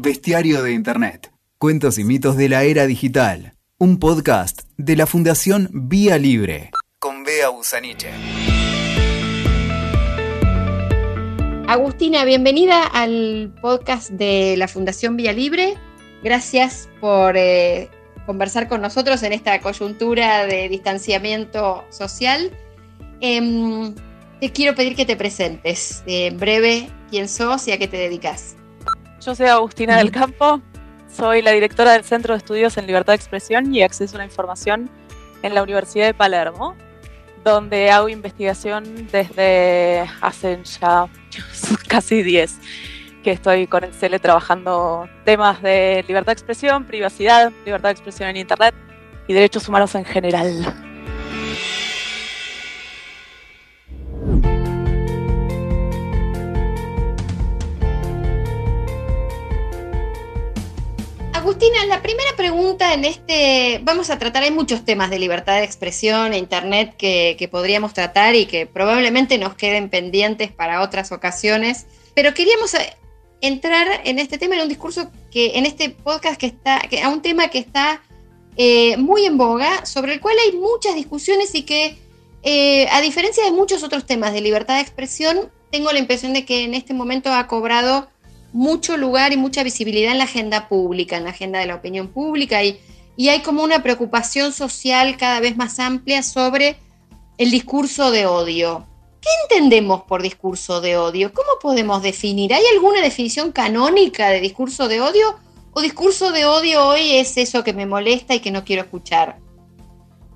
Bestiario de Internet. Cuentos y mitos de la era digital. Un podcast de la Fundación Vía Libre. Con Bea Busaniche. Agustina, bienvenida al podcast de la Fundación Vía Libre. Gracias por eh, conversar con nosotros en esta coyuntura de distanciamiento social. Em, te quiero pedir que te presentes en breve quién sos y a qué te dedicas. Yo soy Agustina del Campo, soy la directora del Centro de Estudios en Libertad de Expresión y Acceso a la Información en la Universidad de Palermo, donde hago investigación desde hace ya casi 10 que estoy con el CELE trabajando temas de libertad de expresión, privacidad, libertad de expresión en Internet y derechos humanos en general. Agustina, la primera pregunta en este, vamos a tratar, hay muchos temas de libertad de expresión e Internet que, podríamos tratar y que probablemente nos queden pendientes para otras ocasiones, pero queríamos eh, entrar en este tema, en un discurso que, en este podcast que está, que, a un tema que está eh, muy en boga, sobre el cual hay muchas discusiones y que, eh, a diferencia de muchos otros temas de libertad de expresión, tengo la impresión de que en este momento ha cobrado mucho lugar y mucha visibilidad en la agenda pública, en la agenda de la opinión pública y, y hay como una preocupación social cada vez más amplia sobre el discurso de odio. ¿Qué entendemos por discurso de odio? ¿Cómo podemos definir? ¿Hay alguna definición canónica de discurso de odio? ¿O discurso de odio hoy es eso que me molesta y que no quiero escuchar?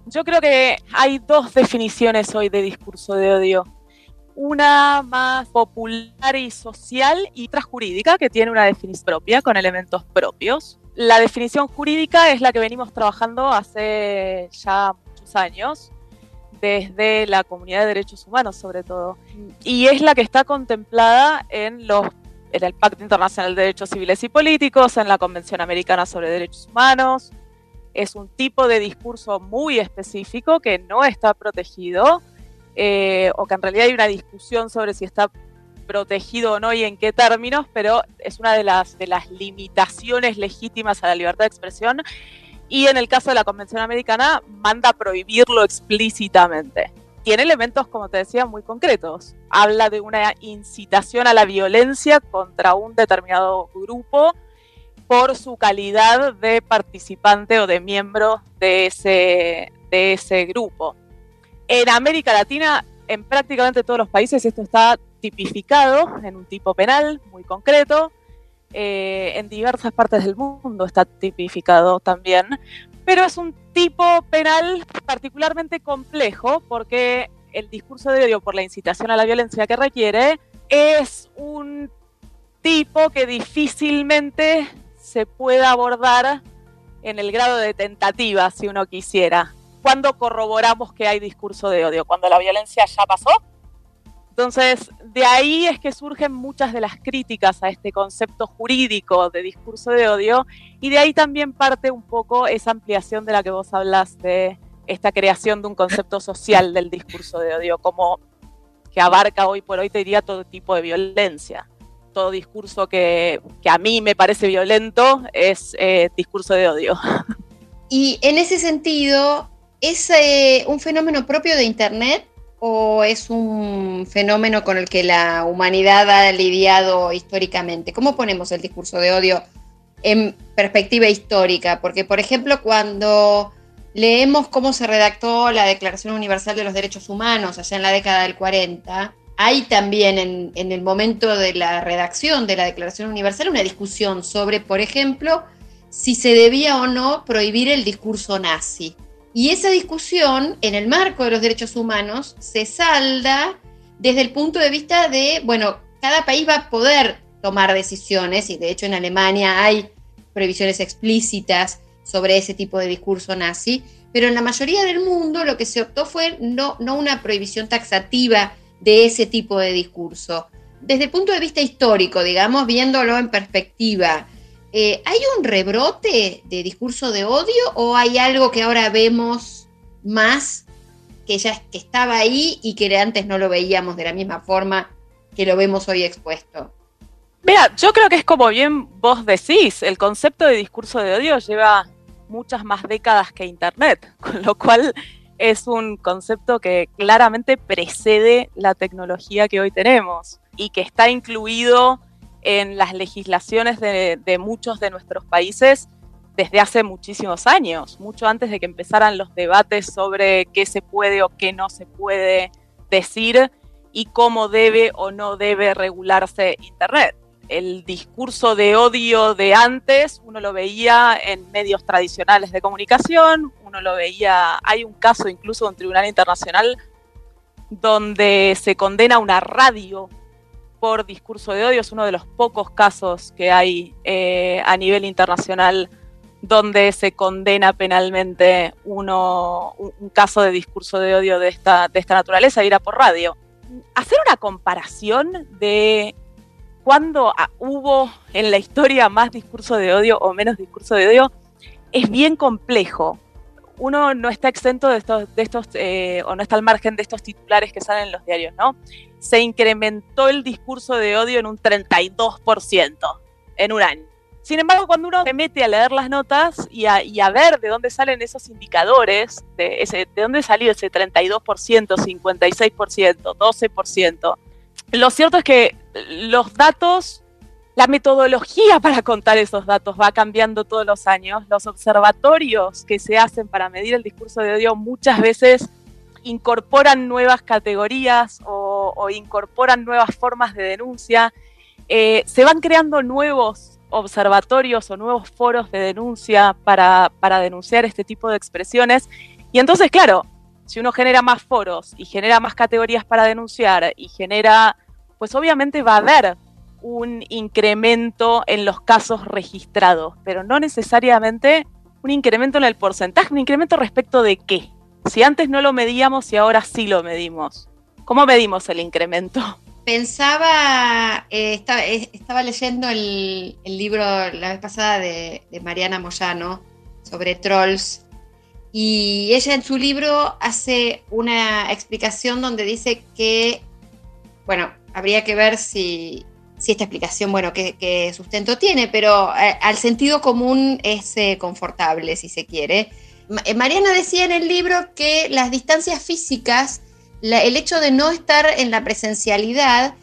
Yo creo que hay dos definiciones hoy de discurso de odio una más popular y social y otra que tiene una definición propia con elementos propios. La definición jurídica es la que venimos trabajando hace ya muchos años, desde la comunidad de derechos humanos sobre todo, y es la que está contemplada en, los, en el Pacto Internacional de Derechos Civiles y Políticos, en la Convención Americana sobre Derechos Humanos. Es un tipo de discurso muy específico que no está protegido eh, o que en realidad hay una discusión sobre si está protegido o no y en qué términos, pero es una de las, de las limitaciones legítimas a la libertad de expresión y en el caso de la Convención Americana manda a prohibirlo explícitamente. Tiene elementos, como te decía, muy concretos. Habla de una incitación a la violencia contra un determinado grupo por su calidad de participante o de miembro de ese, de ese grupo. En América Latina, en prácticamente todos los países, esto está tipificado en un tipo penal muy concreto. Eh, en diversas partes del mundo está tipificado también, pero es un tipo penal particularmente complejo porque el discurso de odio por la incitación a la violencia que requiere es un tipo que difícilmente se puede abordar en el grado de tentativa si uno quisiera cuando corroboramos que hay discurso de odio, cuando la violencia ya pasó. Entonces, de ahí es que surgen muchas de las críticas a este concepto jurídico de discurso de odio y de ahí también parte un poco esa ampliación de la que vos hablas de esta creación de un concepto social del discurso de odio, como que abarca hoy por hoy, te diría, todo tipo de violencia. Todo discurso que, a mí me parece violento es eh, discurso de odio. Y en ese sentido, ¿Es eh, un fenómeno propio de Internet o es un fenómeno con el que la humanidad ha lidiado históricamente? ¿Cómo ponemos el discurso de odio en perspectiva histórica? Porque, por ejemplo, cuando leemos cómo se redactó la Declaración Universal de los Derechos Humanos allá en la década del 40, hay también en, en el momento de la redacción de la Declaración Universal una discusión sobre, por ejemplo, si se debía o no prohibir el discurso nazi. Y esa discusión, en el marco de los derechos humanos, se salda desde el punto de vista de, bueno, cada país va a poder tomar decisiones, y de hecho en Alemania hay previsiones explícitas sobre ese tipo de discurso nazi, pero en la mayoría del mundo lo que se optó fue no, no una prohibición taxativa de ese tipo de discurso. Desde el punto de vista histórico, digamos, viéndolo en perspectiva, eh, ¿hay un rebrote de discurso de odio o hay algo que ahora vemos más que ya que estaba ahí y que antes no lo veíamos de la misma forma que lo vemos hoy expuesto? Mira, yo creo que es como bien vos decís, el concepto de discurso de odio lleva muchas más décadas que Internet, con lo cual es un concepto que claramente precede la tecnología que hoy tenemos y que está incluido en las legislaciones de, muchos de nuestros países desde hace muchísimos años, mucho antes de que empezaran los debates sobre qué se puede o qué no se puede decir y cómo debe o no debe regularse Internet. El discurso de odio de antes, uno lo veía en medios tradicionales de comunicación, uno lo veía, hay un caso incluso de un tribunal internacional donde se condena una radio por discurso de odio, es uno de los pocos casos que hay eh, a nivel internacional donde se condena penalmente uno, un, caso de discurso de odio de esta, de esta naturaleza, ir a por radio. Hacer una comparación de cuándo ah, hubo en la historia más discurso de odio o menos discurso de odio, es bien complejo. Uno no está exento de estos, de estos eh, o no está al margen de estos titulares que salen en los diarios, ¿no? Se incrementó el discurso de odio en un 32% en un año. Sin embargo, cuando uno se mete a leer las notas y a, ver de dónde salen esos indicadores, de, ese, de dónde salió ese 32%, 56%, 12%, lo cierto es que los datos, la metodología para contar esos datos va cambiando todos los años. Los observatorios que se hacen para medir el discurso de odio muchas veces incorporan nuevas categorías o, incorporan nuevas formas de denuncia. Eh, se van creando nuevos observatorios o nuevos foros de denuncia para, para denunciar este tipo de expresiones. Y entonces, claro, si uno genera más foros y genera más categorías para denunciar y genera pues obviamente va a haber un incremento en los casos registrados, pero no necesariamente un incremento en el porcentaje, un incremento respecto de qué. Si antes no lo medíamos y ahora sí lo medimos. ¿Cómo medimos el incremento? Pensaba, eh, eh, estaba, leyendo el, libro la vez pasada de, Mariana Moyano sobre trolls y ella en su libro hace una explicación donde dice que, bueno, habría que ver si, esta explicación, bueno, qué, sustento tiene, pero eh, al sentido común es confortable, si se quiere. Mariana decía en el libro que las distancias físicas, el hecho de no estar en la presencialidad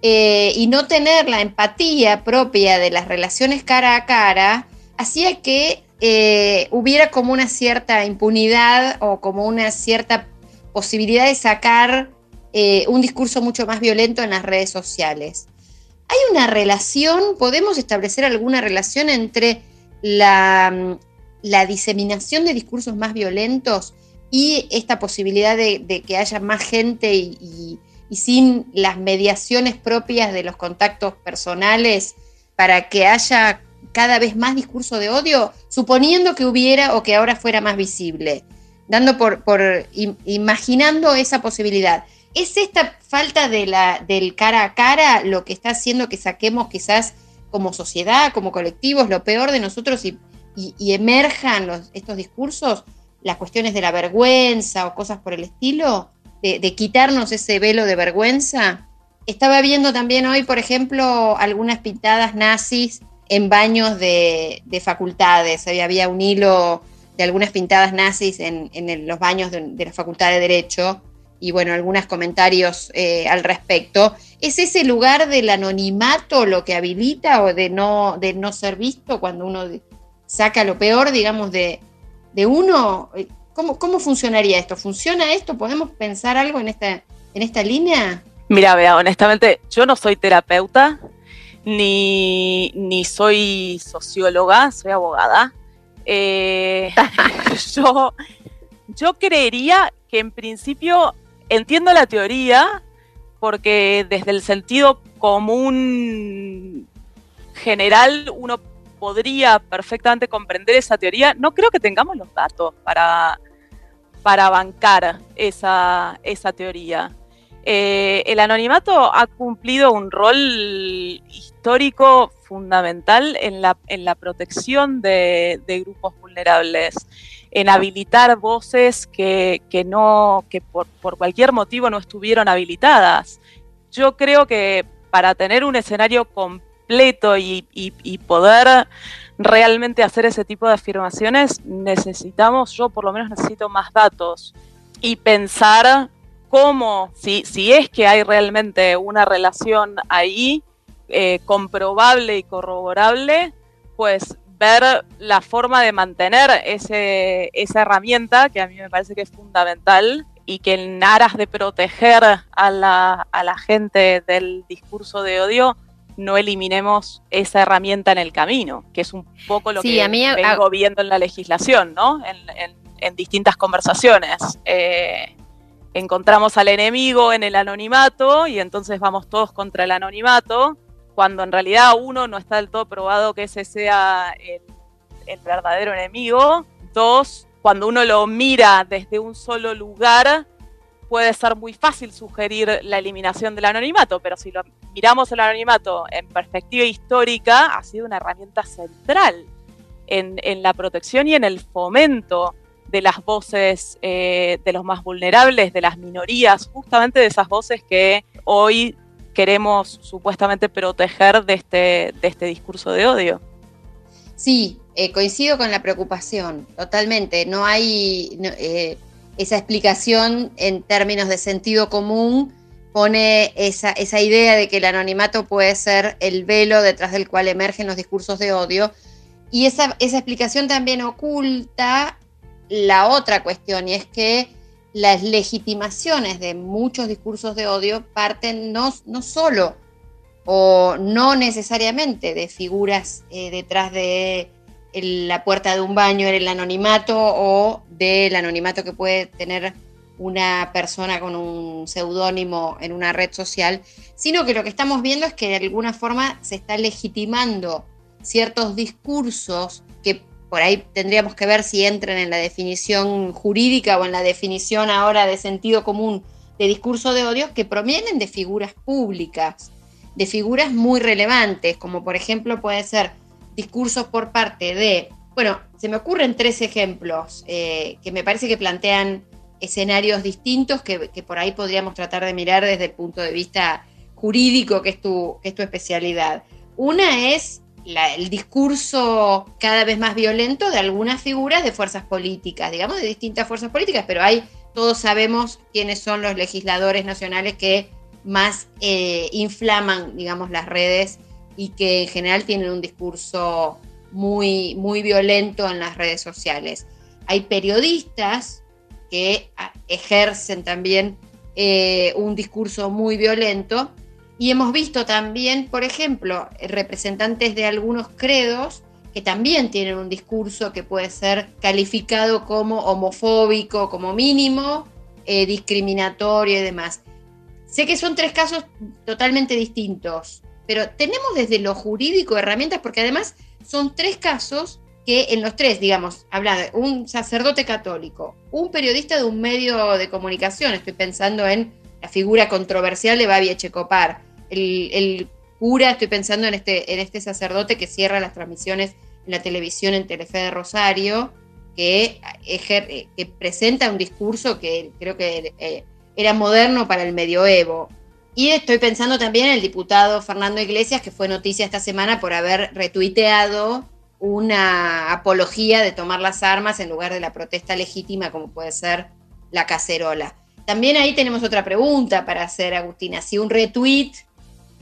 y no tener la empatía propia de las relaciones cara a cara, hacía que hubiera como una cierta impunidad o como una cierta posibilidad de sacar eh, un discurso mucho más violento en las redes sociales. ¿Hay una relación, podemos establecer alguna relación entre la, diseminación de discursos más violentos y esta posibilidad de, que haya más gente y, sin las mediaciones propias de los contactos personales para que haya cada vez más discurso de odio, suponiendo que hubiera o que ahora fuera más visible, dando por imaginando esa posibilidad. ¿Es esta falta de la, del cara a cara lo que está haciendo que saquemos quizás como sociedad, como colectivos, lo peor de nosotros y, emerjan los, estos discursos, las cuestiones de la vergüenza o cosas por el estilo, de, quitarnos ese velo de vergüenza? Estaba viendo también hoy, por ejemplo, algunas pintadas nazis en baños de, facultades. Había, un hilo de algunas pintadas nazis en, los baños de, la Facultad de Derecho y bueno, algunos comentarios eh, al respecto. ¿Es ese lugar del anonimato lo que habilita o de no, de no ser visto cuando uno saca lo peor, digamos, de, uno? ¿Cómo, ¿Cómo, funcionaría esto? ¿Funciona esto? ¿Podemos pensar algo en esta, en esta línea? Mira, vea, honestamente, yo no soy terapeuta, ni, ni soy socióloga, soy abogada. Eh, yo, yo creería que en principio entiendo la teoría porque desde el sentido común general uno podría perfectamente comprender esa teoría. No creo que tengamos los datos para, para bancar esa, esa teoría. Eh, el anonimato ha cumplido un rol histórico fundamental en la, en la protección de, de grupos vulnerables en habilitar voces que, no, que por, cualquier motivo no estuvieron habilitadas. Yo creo que para tener un escenario completo y, poder realmente hacer ese tipo de afirmaciones, necesitamos, yo por lo menos necesito más datos y pensar cómo, si, si es que hay realmente una relación ahí eh, comprobable y corroborable, pues ver la forma de mantener ese, esa herramienta que a mí me parece que es fundamental y que en aras de proteger a la, a la gente del discurso de odio, no eliminemos esa herramienta en el camino, que es un poco lo que vengo viendo en la legislación, ¿no? En, distintas conversaciones. Eh, encontramos al enemigo en el anonimato y entonces vamos todos contra el anonimato, cuando en realidad uno no está del todo probado que ese sea el, el verdadero enemigo. Dos, cuando uno lo mira desde un solo lugar, puede ser muy fácil sugerir la eliminación del anonimato, pero si lo miramos el anonimato en perspectiva histórica, ha sido una herramienta central en, la protección y en el fomento de las voces eh, de los más vulnerables, de las minorías, justamente de esas voces que hoy queremos supuestamente proteger de este, este discurso de odio. Sí, eh, coincido con la preocupación, totalmente. No hay eh, esa explicación en términos de sentido común, pone esa, esa idea de que el anonimato puede ser el velo detrás del cual emergen los discursos de odio. Y esa, esa explicación también oculta la otra cuestión, y es que las legitimaciones de muchos discursos de odio parten no, no solo o no necesariamente de figuras eh, detrás de la puerta de un baño en el anonimato o del anonimato que puede tener una persona con un seudónimo en una red social, sino que lo que estamos viendo es que de alguna forma se está legitimando ciertos discursos que por ahí tendríamos que ver si entran en la definición jurídica o en la definición ahora de sentido común de discurso de odio que provienen de figuras públicas, de figuras muy relevantes, como por ejemplo puede ser discursos por parte de, bueno, se me ocurren tres ejemplos eh, que me parece que plantean escenarios distintos que, por ahí podríamos tratar de mirar desde el punto de vista jurídico, que es tu, es tu especialidad. Una es el discurso cada vez más violento de algunas figuras de fuerzas políticas, digamos, de distintas fuerzas políticas, pero hay, todos sabemos quiénes son los legisladores nacionales que más eh, inflaman, digamos, las redes y que en general tienen un discurso muy, muy violento en las redes sociales. Hay periodistas que ah, ejercen también eh, un discurso muy violento y hemos visto también, por ejemplo, representantes de algunos credos que también tienen un discurso que puede ser calificado como homofóbico, como mínimo, eh, discriminatorio y demás. Sé que son tres casos totalmente distintos, pero tenemos desde lo jurídico herramientas, porque además son tres casos que en los tres, digamos, habla un sacerdote católico, un periodista de un medio de comunicación, estoy pensando en la figura controversial de Babi Echecopar, el, cura, estoy pensando en este, en este sacerdote que cierra las transmisiones en la televisión en Telefe de Rosario, que, que presenta un discurso que creo que eh, era moderno para el medioevo. Y estoy pensando también en el diputado Fernando Iglesias, que fue noticia esta semana por haber retuiteado una apología de tomar las armas en lugar de la protesta legítima como puede ser la cacerola. También ahí tenemos otra pregunta para hacer, Agustina. Si un retweet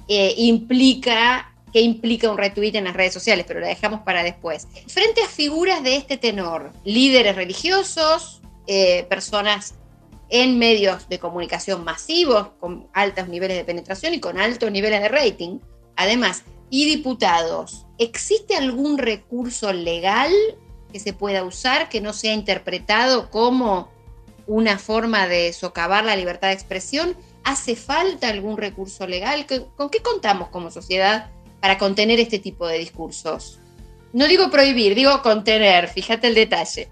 eh, implica, ¿qué implica un retweet en las redes sociales? Pero la dejamos para después. Frente a figuras de este tenor, líderes religiosos, eh, personas en medios de comunicación masivos, con altos niveles de penetración y con altos niveles de rating, además, y diputados, ¿existe algún recurso legal que se pueda usar que no sea interpretado como una forma de socavar la libertad de expresión? ¿Hace falta algún recurso legal? ¿Con qué contamos como sociedad para contener este tipo de discursos? No digo prohibir, digo contener, fíjate el detalle.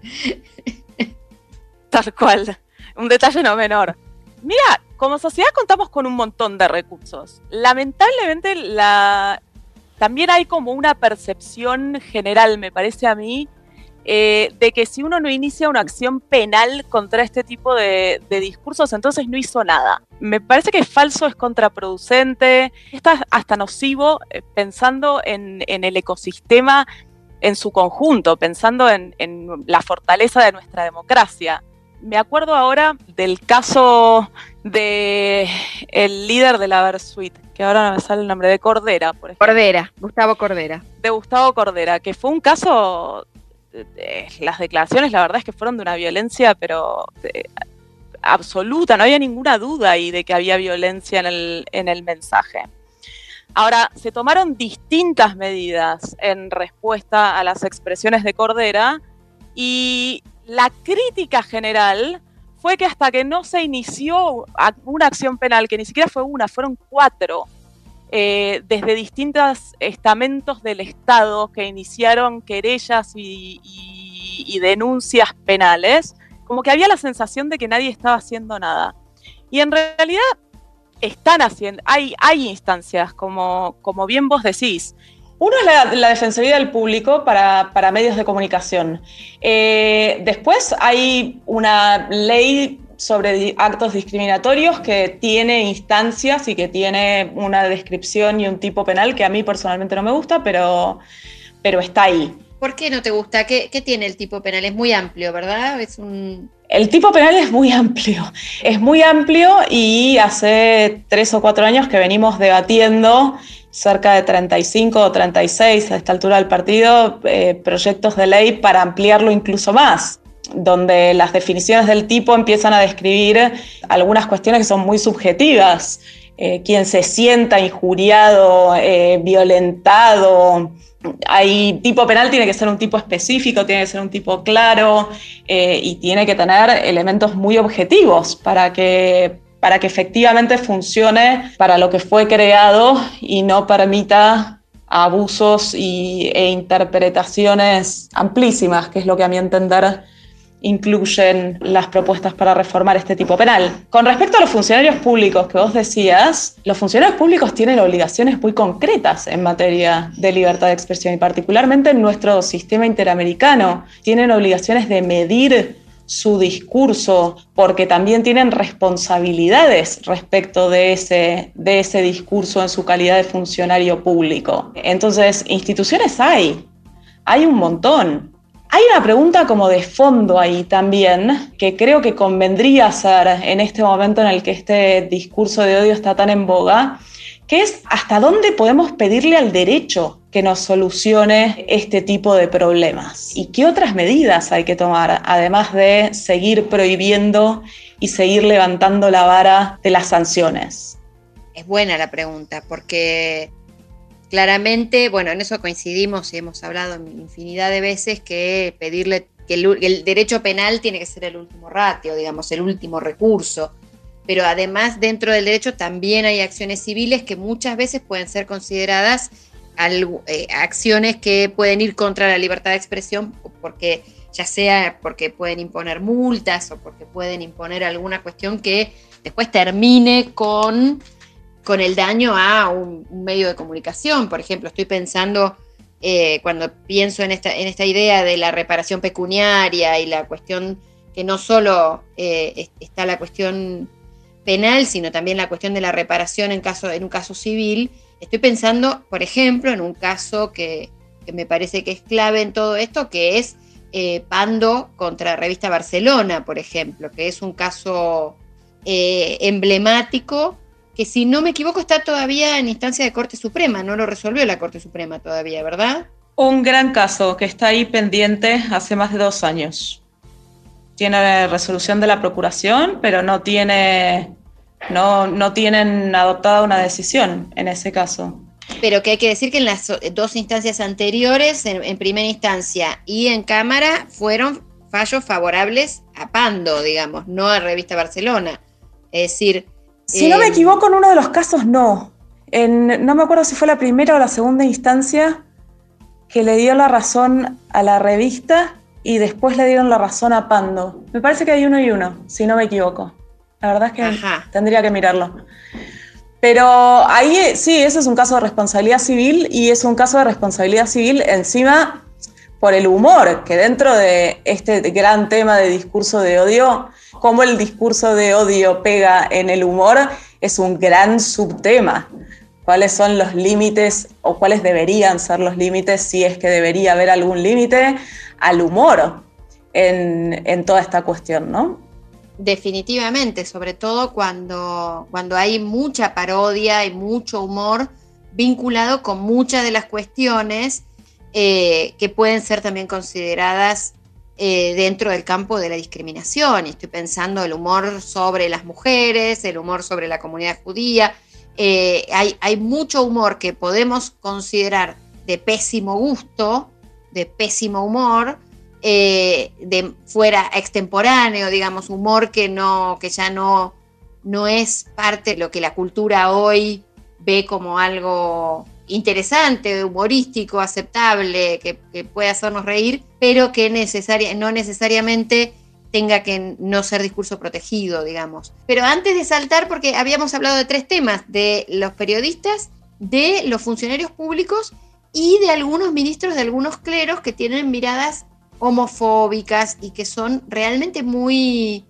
Tal cual un detalle no menor. Mira, como sociedad contamos con un montón de recursos. Lamentablemente la... también hay como una percepción general, me parece a mí, eh, de que si uno no inicia una acción penal contra este tipo de, discursos, entonces no hizo nada. Me parece que es falso, es contraproducente, está hasta nocivo eh, pensando en, el ecosistema en su conjunto, pensando en, la fortaleza de nuestra democracia. Me acuerdo ahora del caso de el líder de la Versuit, que ahora no me sale el nombre, de Cordera, por ejemplo. Cordera, Gustavo Cordera. De Gustavo Cordera, que fue un caso las declaraciones la verdad es que fueron de una violencia, pero eh, absoluta, no había ninguna duda ahí de que había violencia en el, en el mensaje. Ahora, se tomaron distintas medidas en respuesta a las expresiones de Cordera y la crítica general fue que hasta que no se inició una acción penal, que ni siquiera fue una, fueron cuatro, eh, desde distintos estamentos del Estado que iniciaron querellas y, denuncias penales, como que había la sensación de que nadie estaba haciendo nada. Y en realidad están haciendo, hay, instancias, como, como bien vos decís, uno es la, Defensoría del Público para, medios de comunicación. Eh, después hay una ley sobre actos discriminatorios que tiene instancias y que tiene una descripción y un tipo penal que a mí personalmente no me gusta, pero, pero está ahí. ¿Por qué no te gusta? ¿Qué, tiene el tipo penal? Es muy amplio, ¿verdad? Es un... El tipo penal es muy amplio, es muy amplio y hace tres o cuatro años que venimos debatiendo cerca de 35 o 36 a esta altura del partido eh, proyectos de ley para ampliarlo incluso más donde las definiciones del tipo empiezan a describir algunas cuestiones que son muy subjetivas. Eh, quien se sienta injuriado, eh, violentado. Hay tipo penal, tiene que ser un tipo específico, tiene que ser un tipo claro eh, y tiene que tener elementos muy objetivos para que, para que efectivamente funcione para lo que fue creado y no permita abusos y, e interpretaciones amplísimas, que es lo que a mi entender incluyen las propuestas para reformar este tipo penal. Con respecto a los funcionarios públicos que vos decías, los funcionarios públicos tienen obligaciones muy concretas en materia de libertad de expresión y particularmente en nuestro sistema interamericano. Tienen obligaciones de medir su discurso porque también tienen responsabilidades respecto de ese, de ese discurso en su calidad de funcionario público. Entonces, instituciones hay, hay un montón. Hay una pregunta como de fondo ahí también, que creo que convendría hacer en este momento en el que este discurso de odio está tan en boga, que es hasta dónde podemos pedirle al derecho que nos solucione este tipo de problemas y qué otras medidas hay que tomar, además de seguir prohibiendo y seguir levantando la vara de las sanciones. Es buena la pregunta, porque claramente, bueno, en eso coincidimos y hemos hablado infinidad de veces que pedirle que el, derecho penal tiene que ser el último ratio, digamos, el último recurso. Pero además dentro del derecho también hay acciones civiles que muchas veces pueden ser consideradas eh, acciones que pueden ir contra la libertad de expresión porque ya sea porque pueden imponer multas o porque pueden imponer alguna cuestión que después termine con con el daño a un, medio de comunicación. Por ejemplo, estoy pensando, eh, cuando pienso en esta, en esta idea de la reparación pecuniaria y la cuestión que no solo eh, está la cuestión penal, sino también la cuestión de la reparación en, caso, en un caso civil, estoy pensando, por ejemplo, en un caso que, me parece que es clave en todo esto, que es eh, Pando contra Revista Barcelona, por ejemplo, que es un caso emblemático que si no me equivoco está todavía en instancia de Corte Suprema, no lo resolvió la Corte Suprema todavía, ¿verdad? Un gran caso que está ahí pendiente hace más de dos años. Tiene resolución de la Procuración, pero no tiene, no, no tienen adoptada una decisión en ese caso. Pero que hay que decir que en las dos instancias anteriores, en, en primera instancia y en Cámara, fueron fallos favorables a Pando, digamos, no a Revista Barcelona. Es decir, si no me eh, equivoco, en uno de los casos no. no me acuerdo si fue la primera o la segunda instancia que le dio la razón a la revista y después le dieron la razón a Pando. Me parece que hay uno y uno, si no me equivoco. La verdad es que tendría que mirarlo. Pero ahí sí, eso es un caso de responsabilidad civil y es un caso de responsabilidad civil encima por el humor, que dentro de este gran tema de discurso de odio, cómo el discurso de odio pega en el humor es un gran subtema. ¿Cuáles son los límites o cuáles deberían ser los límites, si es que debería haber algún límite, al humor en, toda esta cuestión, ¿no? Definitivamente, sobre todo cuando, cuando hay mucha parodia y mucho humor vinculado con muchas de las cuestiones eh, que pueden ser también consideradas eh, dentro del campo de la discriminación. Estoy pensando el humor sobre las mujeres, el humor sobre la comunidad judía. Eh, hay, hay mucho humor que podemos considerar de pésimo gusto, de pésimo humor, eh, de fuera extemporáneo, digamos, humor que, no, que ya no, no es parte de lo que la cultura hoy ve como algo interesante, humorístico, aceptable, que, puede hacernos reír, pero que no necesariamente tenga que no ser discurso protegido, digamos. Pero antes de saltar, porque habíamos hablado de tres temas, de los periodistas, de los funcionarios públicos y de algunos ministros de algunos cleros que tienen miradas homofóbicas y que son realmente muy,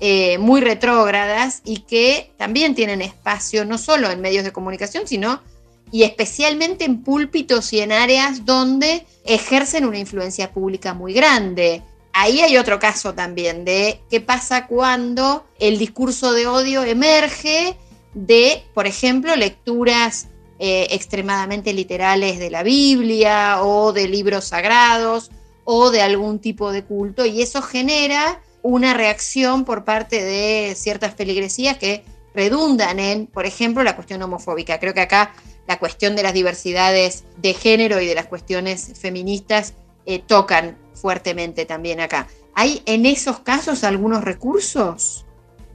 eh, muy retrógradas y que también tienen espacio no solo en medios de comunicación, sino y especialmente en púlpitos y en áreas donde ejercen una influencia pública muy grande. Ahí hay otro caso también de qué pasa cuando el discurso de odio emerge de, por ejemplo, lecturas eh, extremadamente literales de la Biblia o de libros sagrados o de algún tipo de culto y eso genera una reacción por parte de ciertas feligresías que redundan en, por ejemplo, la cuestión homofóbica. Creo que acá la cuestión de las diversidades de género y de las cuestiones feministas eh, tocan fuertemente también acá. ¿Hay en esos casos algunos recursos?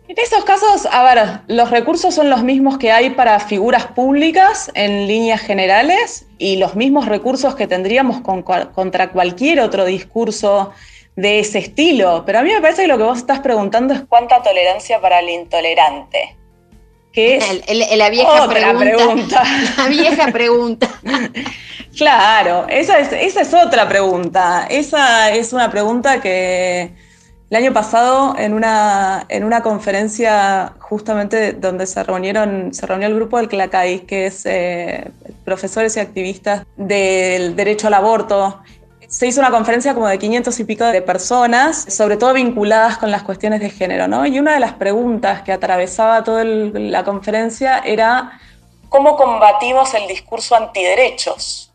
En esos casos, a ver, los recursos son los mismos que hay para figuras públicas en líneas generales y los mismos recursos que tendríamos contra cualquier otro discurso de ese estilo. Pero a mí me parece que lo que vos estás preguntando es cuánta tolerancia para el intolerante. Que es la vieja pregunta, La vieja pregunta. claro, esa es, esa es otra pregunta. Esa es una pregunta que el año pasado, en una, en una conferencia justamente donde se reunieron, se reunió el grupo del CLACAI, que es eh, profesores y activistas del derecho al aborto, se hizo una conferencia como de 500 y pico de personas, sobre todo vinculadas con las cuestiones de género, ¿no? Y una de las preguntas que atravesaba toda la conferencia era ¿cómo combatimos el discurso antiderechos?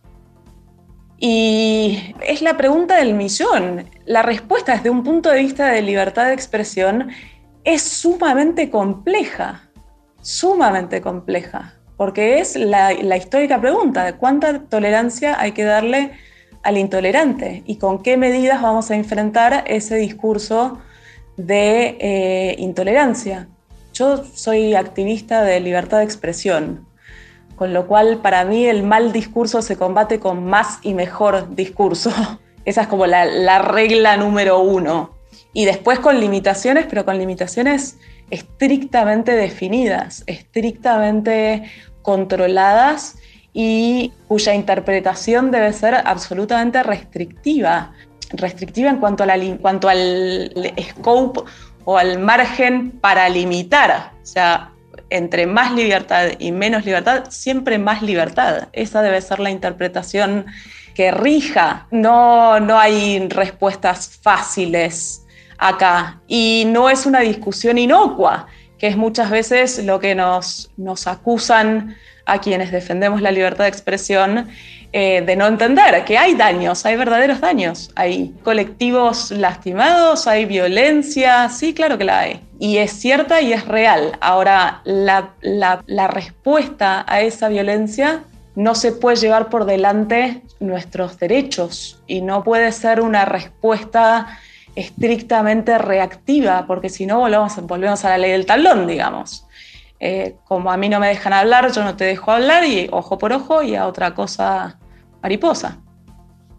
Y es la pregunta del millón. La respuesta desde un punto de vista de libertad de expresión es sumamente compleja, sumamente compleja, porque es la, histórica pregunta de cuánta tolerancia hay que darle al intolerante y con qué medidas vamos a enfrentar ese discurso de eh, intolerancia. Yo soy activista de libertad de expresión, con lo cual para mí el mal discurso se combate con más y mejor discurso. Esa es como la, regla número uno. Y después con limitaciones, pero con limitaciones estrictamente definidas, estrictamente controladas y cuya interpretación debe ser absolutamente restrictiva. Restrictiva en cuanto, al scope o al margen para limitar. O sea, entre más libertad y menos libertad, siempre más libertad. Esa debe ser la interpretación que rija. No, no hay respuestas fáciles acá. Y no es una discusión inocua, que es muchas veces lo que nos acusan a quienes defendemos la libertad de expresión eh, de no entender que hay daños, hay verdaderos daños, hay colectivos lastimados, hay violencia, sí, claro que la hay. Y es cierta y es real. Ahora, la, la respuesta a esa violencia no se puede llevar por delante nuestros derechos y no puede ser una respuesta estrictamente reactiva, porque si no volvemos, volvemos a la ley del talón, digamos. Eh, como a mí no me dejan hablar, yo no te dejo hablar y ojo por ojo y a otra cosa mariposa.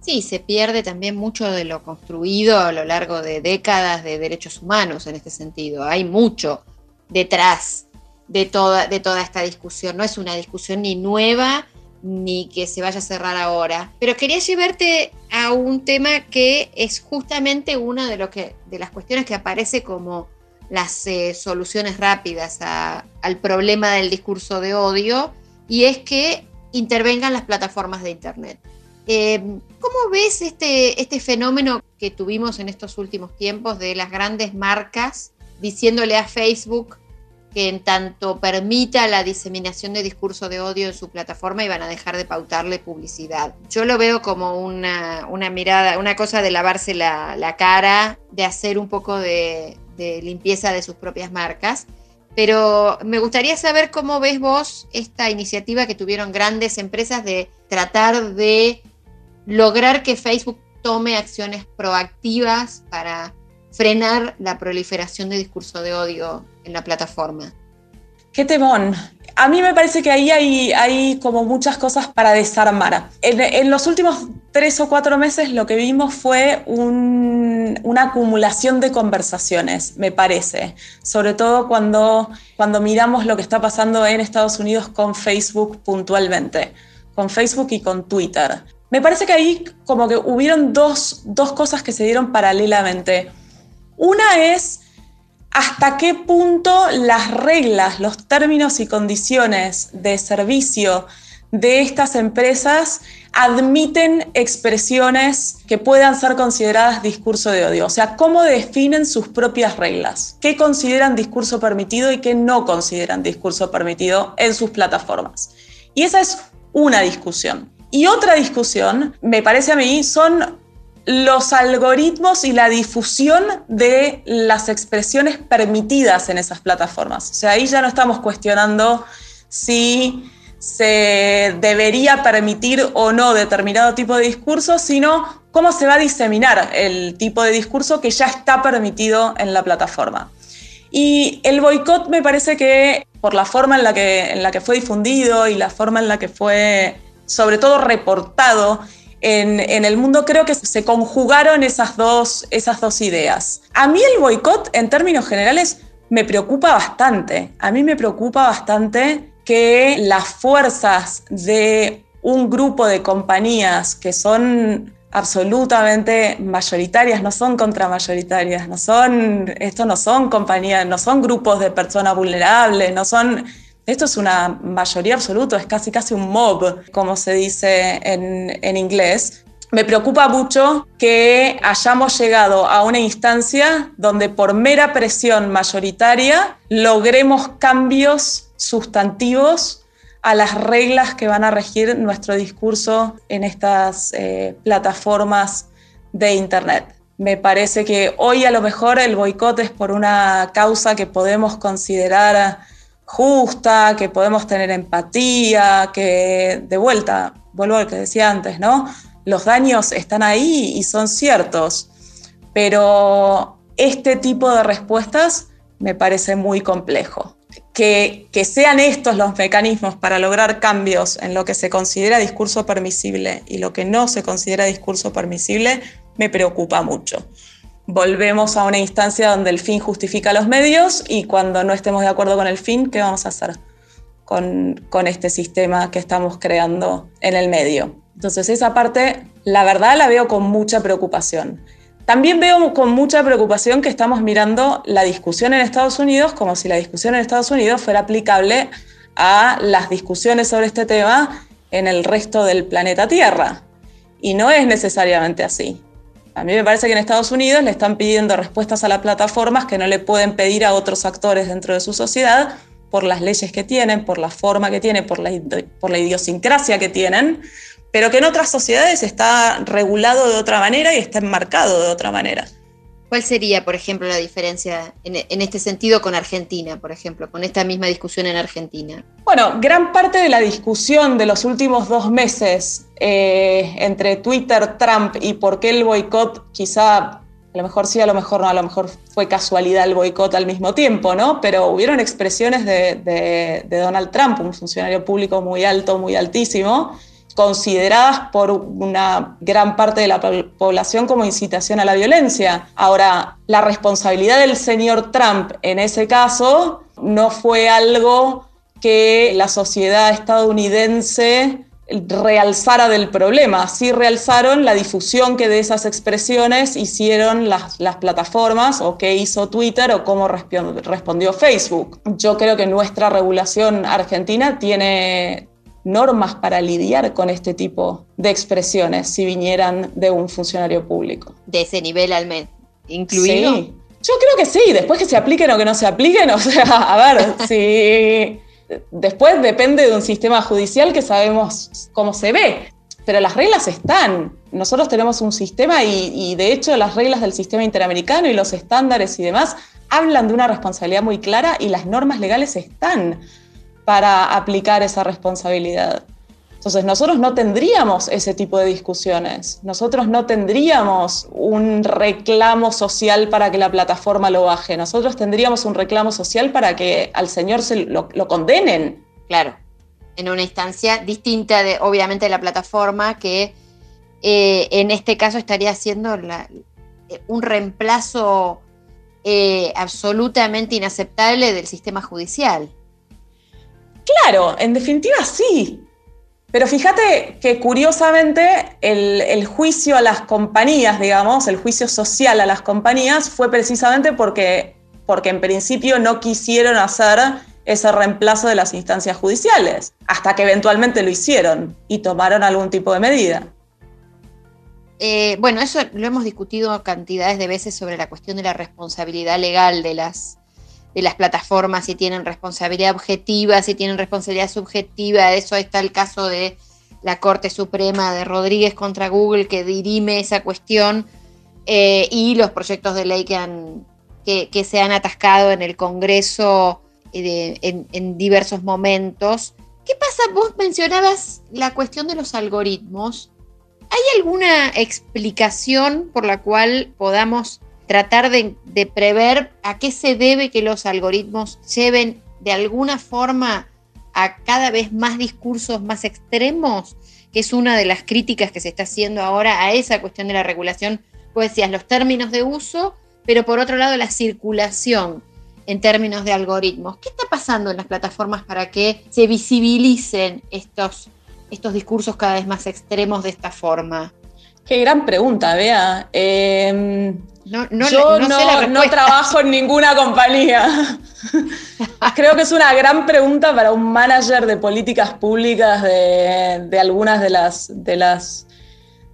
Sí, se pierde también mucho de lo construido a lo largo de décadas de derechos humanos en este sentido. Hay mucho detrás de toda, esta discusión. No es una discusión ni nueva ni que se vaya a cerrar ahora. Pero quería llevarte a un tema que es justamente una de, lo de las cuestiones que aparece como las eh, soluciones rápidas al problema del discurso de odio, y es que intervengan las plataformas de Internet. Eh, ¿Cómo ves este, este fenómeno que tuvimos en estos últimos tiempos de las grandes marcas diciéndole a Facebook que en tanto permita la diseminación de discurso de odio en su plataforma iban a dejar de pautarle publicidad. Yo lo veo como una, mirada, una cosa de lavarse la, cara, de hacer un poco de, de, limpieza de sus propias marcas. Pero me gustaría saber cómo ves vos esta iniciativa que tuvieron grandes empresas de tratar de lograr que Facebook tome acciones proactivas para frenar la proliferación de discurso de odio en la plataforma. Qué temón. A mí me parece que ahí hay, como muchas cosas para desarmar. En, los últimos tres o cuatro meses lo que vimos fue una acumulación de conversaciones, me parece. Sobre todo cuando, cuando miramos lo que está pasando en Estados Unidos con Facebook puntualmente, con Facebook y con Twitter. Me parece que ahí como que hubieron dos, dos cosas que se dieron paralelamente. Una es hasta qué punto las reglas, los términos y condiciones de servicio de estas empresas admiten expresiones que puedan ser consideradas discurso de odio. O sea, cómo definen sus propias reglas, qué consideran discurso permitido y qué no consideran discurso permitido en sus plataformas. Y esa es una discusión. Y otra discusión, me parece a mí, son los algoritmos y la difusión de las expresiones permitidas en esas plataformas. O sea, ahí ya no estamos cuestionando si se debería permitir o no determinado tipo de discurso, sino cómo se va a diseminar el tipo de discurso que ya está permitido en la plataforma. Y el boicot me parece que por la forma en la que, en la que fue difundido y la forma en la que fue sobre todo reportado en, el mundo, creo que se conjugaron esas dos, esas dos ideas. A mí el boicot, en términos generales, me preocupa bastante. A mí me preocupa bastante que las fuerzas de un grupo de compañías que son absolutamente mayoritarias, no son contramayoritarias, no son, esto no son compañías, no son grupos de personas vulnerables, no son esto es una mayoría absoluta, es casi casi un mob, como se dice en, inglés. Me preocupa mucho que hayamos llegado a una instancia donde por mera presión mayoritaria logremos cambios sustantivos a las reglas que van a regir nuestro discurso en estas eh, plataformas de Internet. Me parece que hoy a lo mejor el boicot es por una causa que podemos considerar justa, que podemos tener empatía, que de vuelta, vuelvo al que decía antes, ¿no? Los daños están ahí y son ciertos, pero este tipo de respuestas me parece muy complejo. Que, que, sean estos los mecanismos para lograr cambios en lo que se considera discurso permisible y lo que no se considera discurso permisible me preocupa mucho volvemos a una instancia donde el fin justifica los medios y cuando no estemos de acuerdo con el fin, ¿qué vamos a hacer con, con este sistema que estamos creando en el medio? Entonces esa parte, la verdad, la veo con mucha preocupación. También veo con mucha preocupación que estamos mirando la discusión en Estados Unidos como si la discusión en Estados Unidos fuera aplicable a las discusiones sobre este tema en el resto del planeta Tierra. Y no es necesariamente así. A mí me parece que en Estados Unidos le están pidiendo respuestas a las plataformas que no le pueden pedir a otros actores dentro de su sociedad por las leyes que tienen, por la forma que tienen, por la, por la idiosincrasia que tienen, pero que en otras sociedades está regulado de otra manera y está enmarcado de otra manera. ¿Cuál sería, por ejemplo, la diferencia en, este sentido con Argentina, por ejemplo, con esta misma discusión en Argentina? Bueno, gran parte de la discusión de los últimos dos meses eh, entre Twitter, Trump y por qué el boicot, quizá a lo mejor sí, a lo mejor no, a lo mejor fue casualidad el boicot al mismo tiempo, ¿no? Pero hubieron expresiones de Donald Trump, un funcionario público muy alto, muy altísimo, consideradas por una gran parte de la población como incitación a la violencia. Ahora, la responsabilidad del señor Trump en ese caso no fue algo que la sociedad estadounidense realzara del problema, sí realzaron la difusión que de esas expresiones hicieron las, las plataformas o qué hizo Twitter o cómo respondió Facebook. Yo creo que nuestra regulación argentina tiene normas para lidiar con este tipo de expresiones si vinieran de un funcionario público. De ese nivel al menos, incluido. Sí. Yo creo que sí, después que se apliquen o que no se apliquen, o sea, a ver, si Después depende de un sistema judicial que sabemos cómo se ve, pero las reglas están. Nosotros tenemos un sistema y, de hecho las reglas del sistema interamericano y los estándares y demás hablan de una responsabilidad muy clara y las normas legales están para aplicar esa responsabilidad. Entonces nosotros no tendríamos ese tipo de discusiones, nosotros no tendríamos un reclamo social para que la plataforma lo baje, nosotros tendríamos un reclamo social para que al señor se lo, condenen. Claro, en una instancia distinta de obviamente de la plataforma que eh, en este caso estaría haciendo un reemplazo eh, absolutamente inaceptable del sistema judicial. Claro, en definitiva sí, pero fíjate que curiosamente el, juicio a las compañías, digamos, el juicio social a las compañías fue precisamente porque, porque en principio no quisieron hacer ese reemplazo de las instancias judiciales, hasta que eventualmente lo hicieron y tomaron algún tipo de medida. Eh, bueno, eso lo hemos discutido cantidades de veces sobre la cuestión de la responsabilidad legal de las, de las plataformas, si tienen responsabilidad objetiva, si tienen responsabilidad subjetiva. Eso está el caso de la Corte Suprema de Rodríguez contra Google que dirime esa cuestión eh, y los proyectos de ley que, han, que, se han atascado en el Congreso eh, en, en diversos momentos. ¿Qué pasa? Vos mencionabas la cuestión de los algoritmos. ¿Hay alguna explicación por la cual podamos tratar de, prever a qué se debe que los algoritmos lleven de alguna forma a cada vez más discursos más extremos, que es una de las críticas que se está haciendo ahora a esa cuestión de la regulación, pues decías, los términos de uso, pero por otro lado la circulación en términos de algoritmos. ¿Qué está pasando en las plataformas para que se visibilicen estos, estos discursos cada vez más extremos de esta forma? Qué gran pregunta, Bea. Em, no, Yo no, trabajo en ninguna compañía. Creo que es una gran pregunta para un manager de políticas públicas de, algunas de las, de las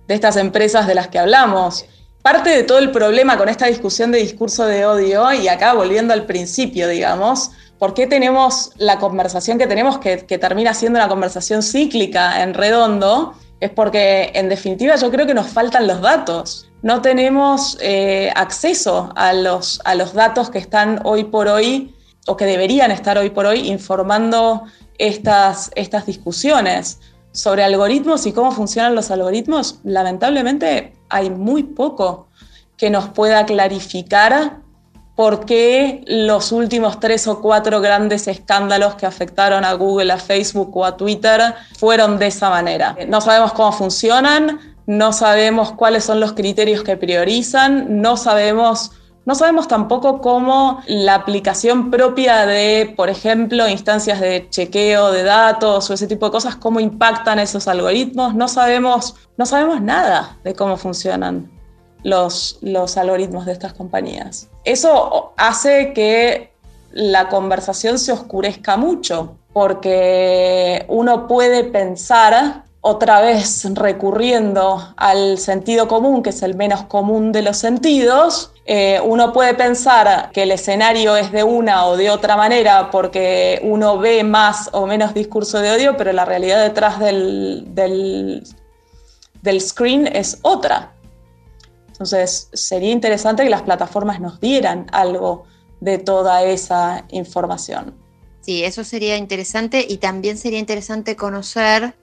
de estas empresas de las que hablamos. Parte de todo el problema con esta discusión de discurso de odio, y acá volviendo al principio, digamos, ¿por qué tenemos la conversación que tenemos que, que termina siendo una conversación cíclica en redondo? Es porque, en definitiva, yo creo que nos faltan los datos no tenemos eh, acceso a los, a los datos que están hoy por hoy o que deberían estar hoy por hoy informando estas, estas discusiones sobre algoritmos y cómo funcionan los algoritmos. Lamentablemente hay muy poco que nos pueda clarificar por qué los últimos tres o cuatro grandes escándalos que afectaron a Google, a Facebook o a Twitter fueron de esa manera. No sabemos cómo funcionan, no sabemos cuáles son los criterios que priorizan, no sabemos, no sabemos tampoco cómo la aplicación propia de, por ejemplo, instancias de chequeo de datos o ese tipo de cosas, cómo impactan esos algoritmos, no sabemos, no sabemos nada de cómo funcionan los, algoritmos de estas compañías. Eso hace que la conversación se oscurezca mucho, porque uno puede pensar otra vez recurriendo al sentido común, que es el menos común de los sentidos, eh, uno puede pensar que el escenario es de una o de otra manera porque uno ve más o menos discurso de odio, pero la realidad detrás del, del, del screen es otra. Entonces, sería interesante que las plataformas nos dieran algo de toda esa información. Sí, eso sería interesante y también sería interesante conocer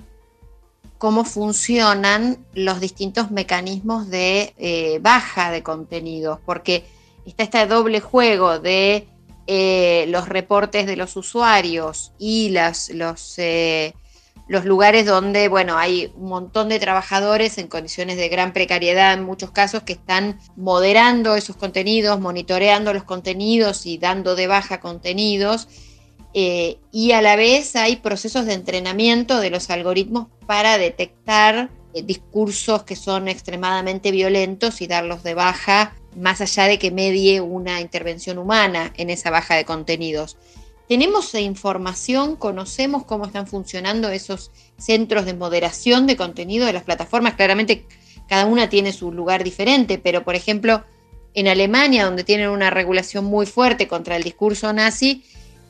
cómo funcionan los distintos mecanismos de eh, baja de contenidos, porque está este doble juego de eh, los reportes de los usuarios y las, los, eh, los lugares donde, bueno, hay un montón de trabajadores en condiciones de gran precariedad en muchos casos que están moderando esos contenidos, monitoreando los contenidos y dando de baja contenidos eh, y a la vez hay procesos de entrenamiento de los algoritmos para detectar eh, discursos que son extremadamente violentos y darlos de baja, más allá de que medie una intervención humana en esa baja de contenidos. ¿Tenemos información? ¿Conocemos cómo están funcionando esos centros de moderación de contenido de las plataformas? Claramente cada una tiene su lugar diferente, pero por ejemplo, en Alemania, donde tienen una regulación muy fuerte contra el discurso nazi,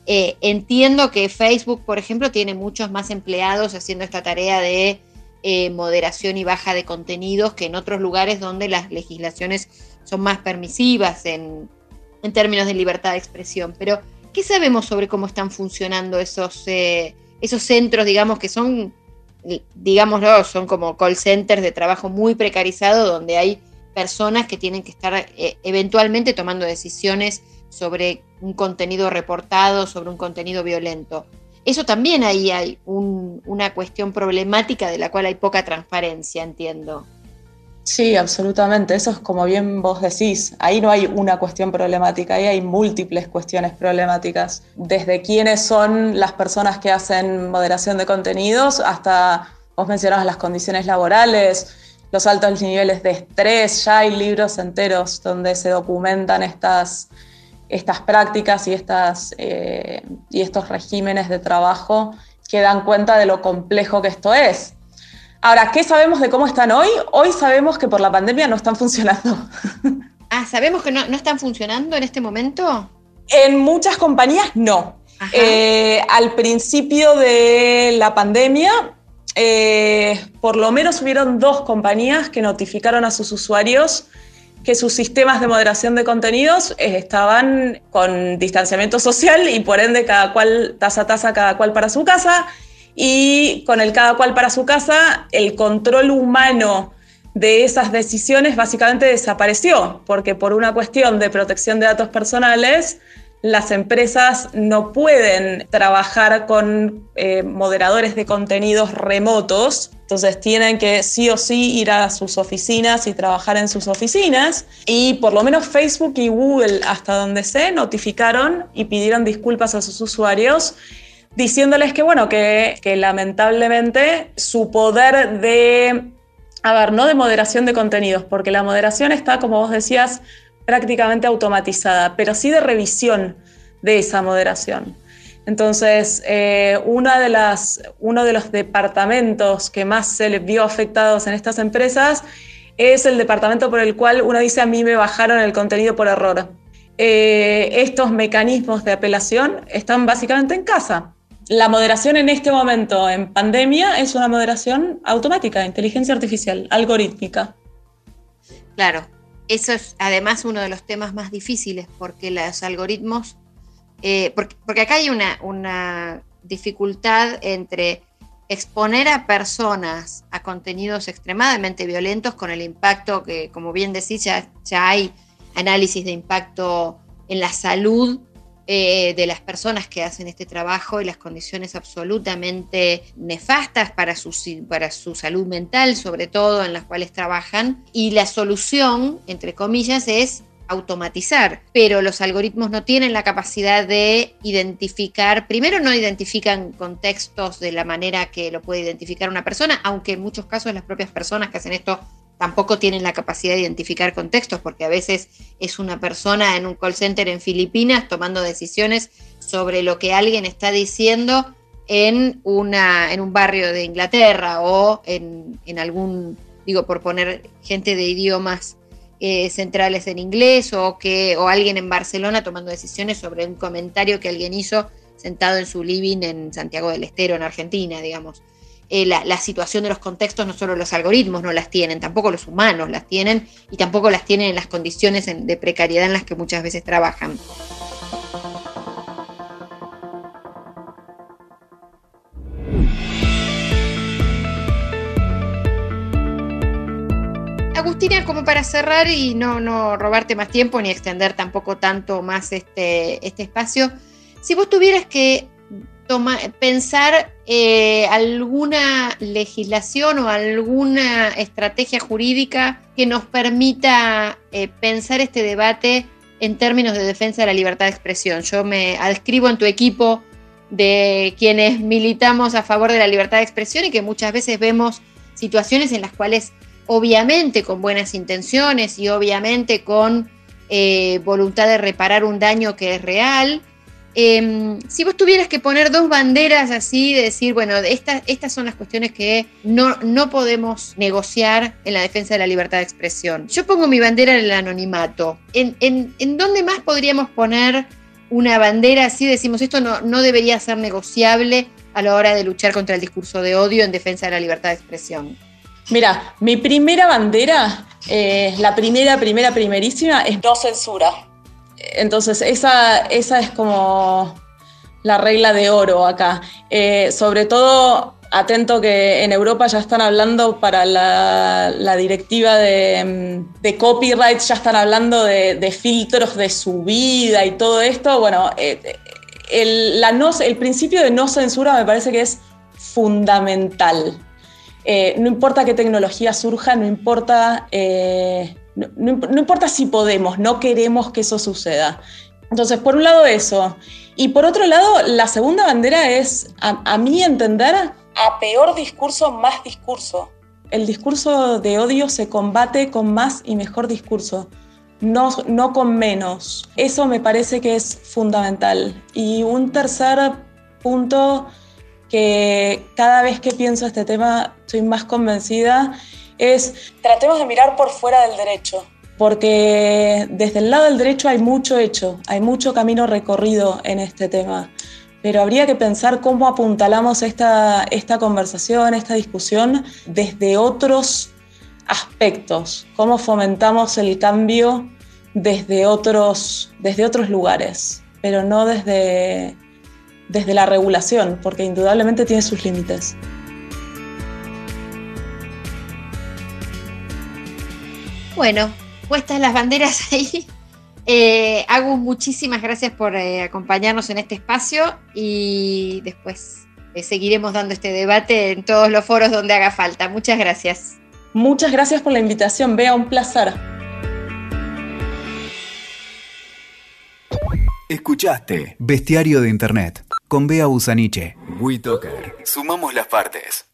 eh, entiendo que Facebook, por ejemplo, tiene muchos más empleados haciendo esta tarea de eh, moderación y baja de contenidos que en otros lugares donde las legislaciones son más permisivas en, términos de libertad de expresión. Pero, ¿qué sabemos sobre cómo están funcionando esos, eh, esos centros, digamos, que son, digámoslo, son como call centers de trabajo muy precarizado, donde hay personas que tienen que estar eventualmente tomando decisiones sobre un contenido reportado, sobre un contenido violento. Eso también ahí hay una cuestión problemática de la cual hay poca transparencia, entiendo. Sí, absolutamente. Eso es como bien vos decís. Ahí no hay una cuestión problemática, ahí hay múltiples cuestiones problemáticas. Desde quiénes son las personas que hacen moderación de contenidos hasta, vos mencionabas las condiciones laborales, los altos niveles de estrés. Ya hay libros enteros donde se documentan estas, estas prácticas y, estas, eh, y estos regímenes de trabajo que dan cuenta de lo complejo que esto es. Ahora, ¿qué sabemos de cómo están hoy? Hoy sabemos que por la pandemia no están funcionando. Ah, ¿sabemos que no, están funcionando en este momento? En muchas compañías no. Eh, al principio de la pandemia, eh, por lo menos hubieron dos compañías que notificaron a sus usuarios que sus sistemas de moderación de contenidos eh, estaban con distanciamiento social y por ende cada cual, taza a taza, cada cual para su casa. Y con el cada cual para su casa, el control humano de esas decisiones básicamente desapareció, porque por una cuestión de protección de datos personales, las empresas no pueden trabajar con eh, moderadores de contenidos remotos, entonces tienen que sí o sí ir a sus oficinas y trabajar en sus oficinas. Y por lo menos Facebook y Google, hasta donde sé, notificaron y pidieron disculpas a sus usuarios diciéndoles que, bueno, que, lamentablemente su poder de, a ver, no de moderación de contenidos, porque la moderación está, como vos decías, prácticamente automatizada, pero sí de revisión de esa moderación. Entonces, eh, una de las, uno de los departamentos que más se les vio afectados en estas empresas es el departamento por el cual uno dice a mí me bajaron el contenido por error. Eh, estos mecanismos de apelación están básicamente en casa. La moderación en este momento, en pandemia, es una moderación automática, inteligencia artificial, algorítmica. Claro, eso es además uno de los temas más difíciles porque los algoritmos, eh, porque, acá hay una, dificultad entre exponer a personas a contenidos extremadamente violentos con el impacto que, como bien decís, ya, ya hay análisis de impacto en la salud eh, de las personas que hacen este trabajo y las condiciones absolutamente nefastas para su, para su salud mental, sobre todo en las cuales trabajan. Y la solución, entre comillas, es automatizar, pero los algoritmos no tienen la capacidad de identificar, primero no identifican contextos de la manera que lo puede identificar una persona, aunque en muchos casos las propias personas que hacen esto tampoco tienen la capacidad de identificar contextos, porque a veces es una persona en un call center en Filipinas tomando decisiones sobre lo que alguien está diciendo en, una, en un barrio de Inglaterra o en, algún, digo, por poner gente de idiomas eh, centrales en inglés o, que, o alguien en Barcelona tomando decisiones sobre un comentario que alguien hizo sentado en su living en Santiago del Estero, en Argentina, digamos. Eh, la, situación de los contextos, no solo los algoritmos no las tienen, tampoco los humanos las tienen y tampoco las tienen en las condiciones de precariedad en las que muchas veces trabajan. Agustina, como para cerrar y no, no robarte más tiempo ni extender tampoco tanto más este, este espacio, si vos tuvieras que pensar eh, alguna legislación o alguna estrategia jurídica que nos permita eh, pensar este debate en términos de defensa de la libertad de expresión. Yo me adscribo en tu equipo de quienes militamos a favor de la libertad de expresión y que muchas veces vemos situaciones en las cuales obviamente con buenas intenciones y obviamente con eh, voluntad de reparar un daño que es real, Em, si vos tuvieras que poner dos banderas así, de decir, bueno, estas, estas son las cuestiones que no, no podemos negociar en la defensa de la libertad de expresión. Yo pongo mi bandera en el anonimato. ¿En, en, dónde más podríamos poner una bandera así? Decimos, esto no, no debería ser negociable a la hora de luchar contra el discurso de odio en defensa de la libertad de expresión. Mira, mi primera bandera, eh, la primera, primera, primerísima, es no censura entonces, esa, esa es como la regla de oro acá. Eh, sobre todo, atento que en Europa ya están hablando para la, directiva de, copyright, ya están hablando de, filtros de subida y todo esto. Bueno, eh, el, la no, el principio de no censura me parece que es fundamental. Eh, no importa qué tecnología surja, no importa no, importa si podemos, no queremos que eso suceda. Entonces, por un lado eso. Y por otro lado, la segunda bandera es, a, mí entender, a peor discurso, más discurso. El discurso de odio se combate con más y mejor discurso, no, no con menos. Eso me parece que es fundamental. Y un tercer punto que cada vez que pienso este tema estoy más convencida es tratemos de mirar por fuera del derecho, porque desde el lado del derecho hay mucho hecho, hay mucho camino recorrido en este tema, pero habría que pensar cómo apuntalamos esta, esta conversación, esta discusión desde otros aspectos, cómo fomentamos el cambio desde otros, desde otros lugares, pero no desde, desde la regulación, porque indudablemente tiene sus límites. Bueno, puestas las banderas ahí. Eh, Agus, muchísimas gracias por eh, acompañarnos en este espacio y después eh, seguiremos dando este debate en todos los foros donde haga falta. Muchas gracias. Muchas gracias por la invitación, Bea, un placer. Escuchaste Bestiario de Internet con Bea Busaniche. WeToker. Sumamos las partes.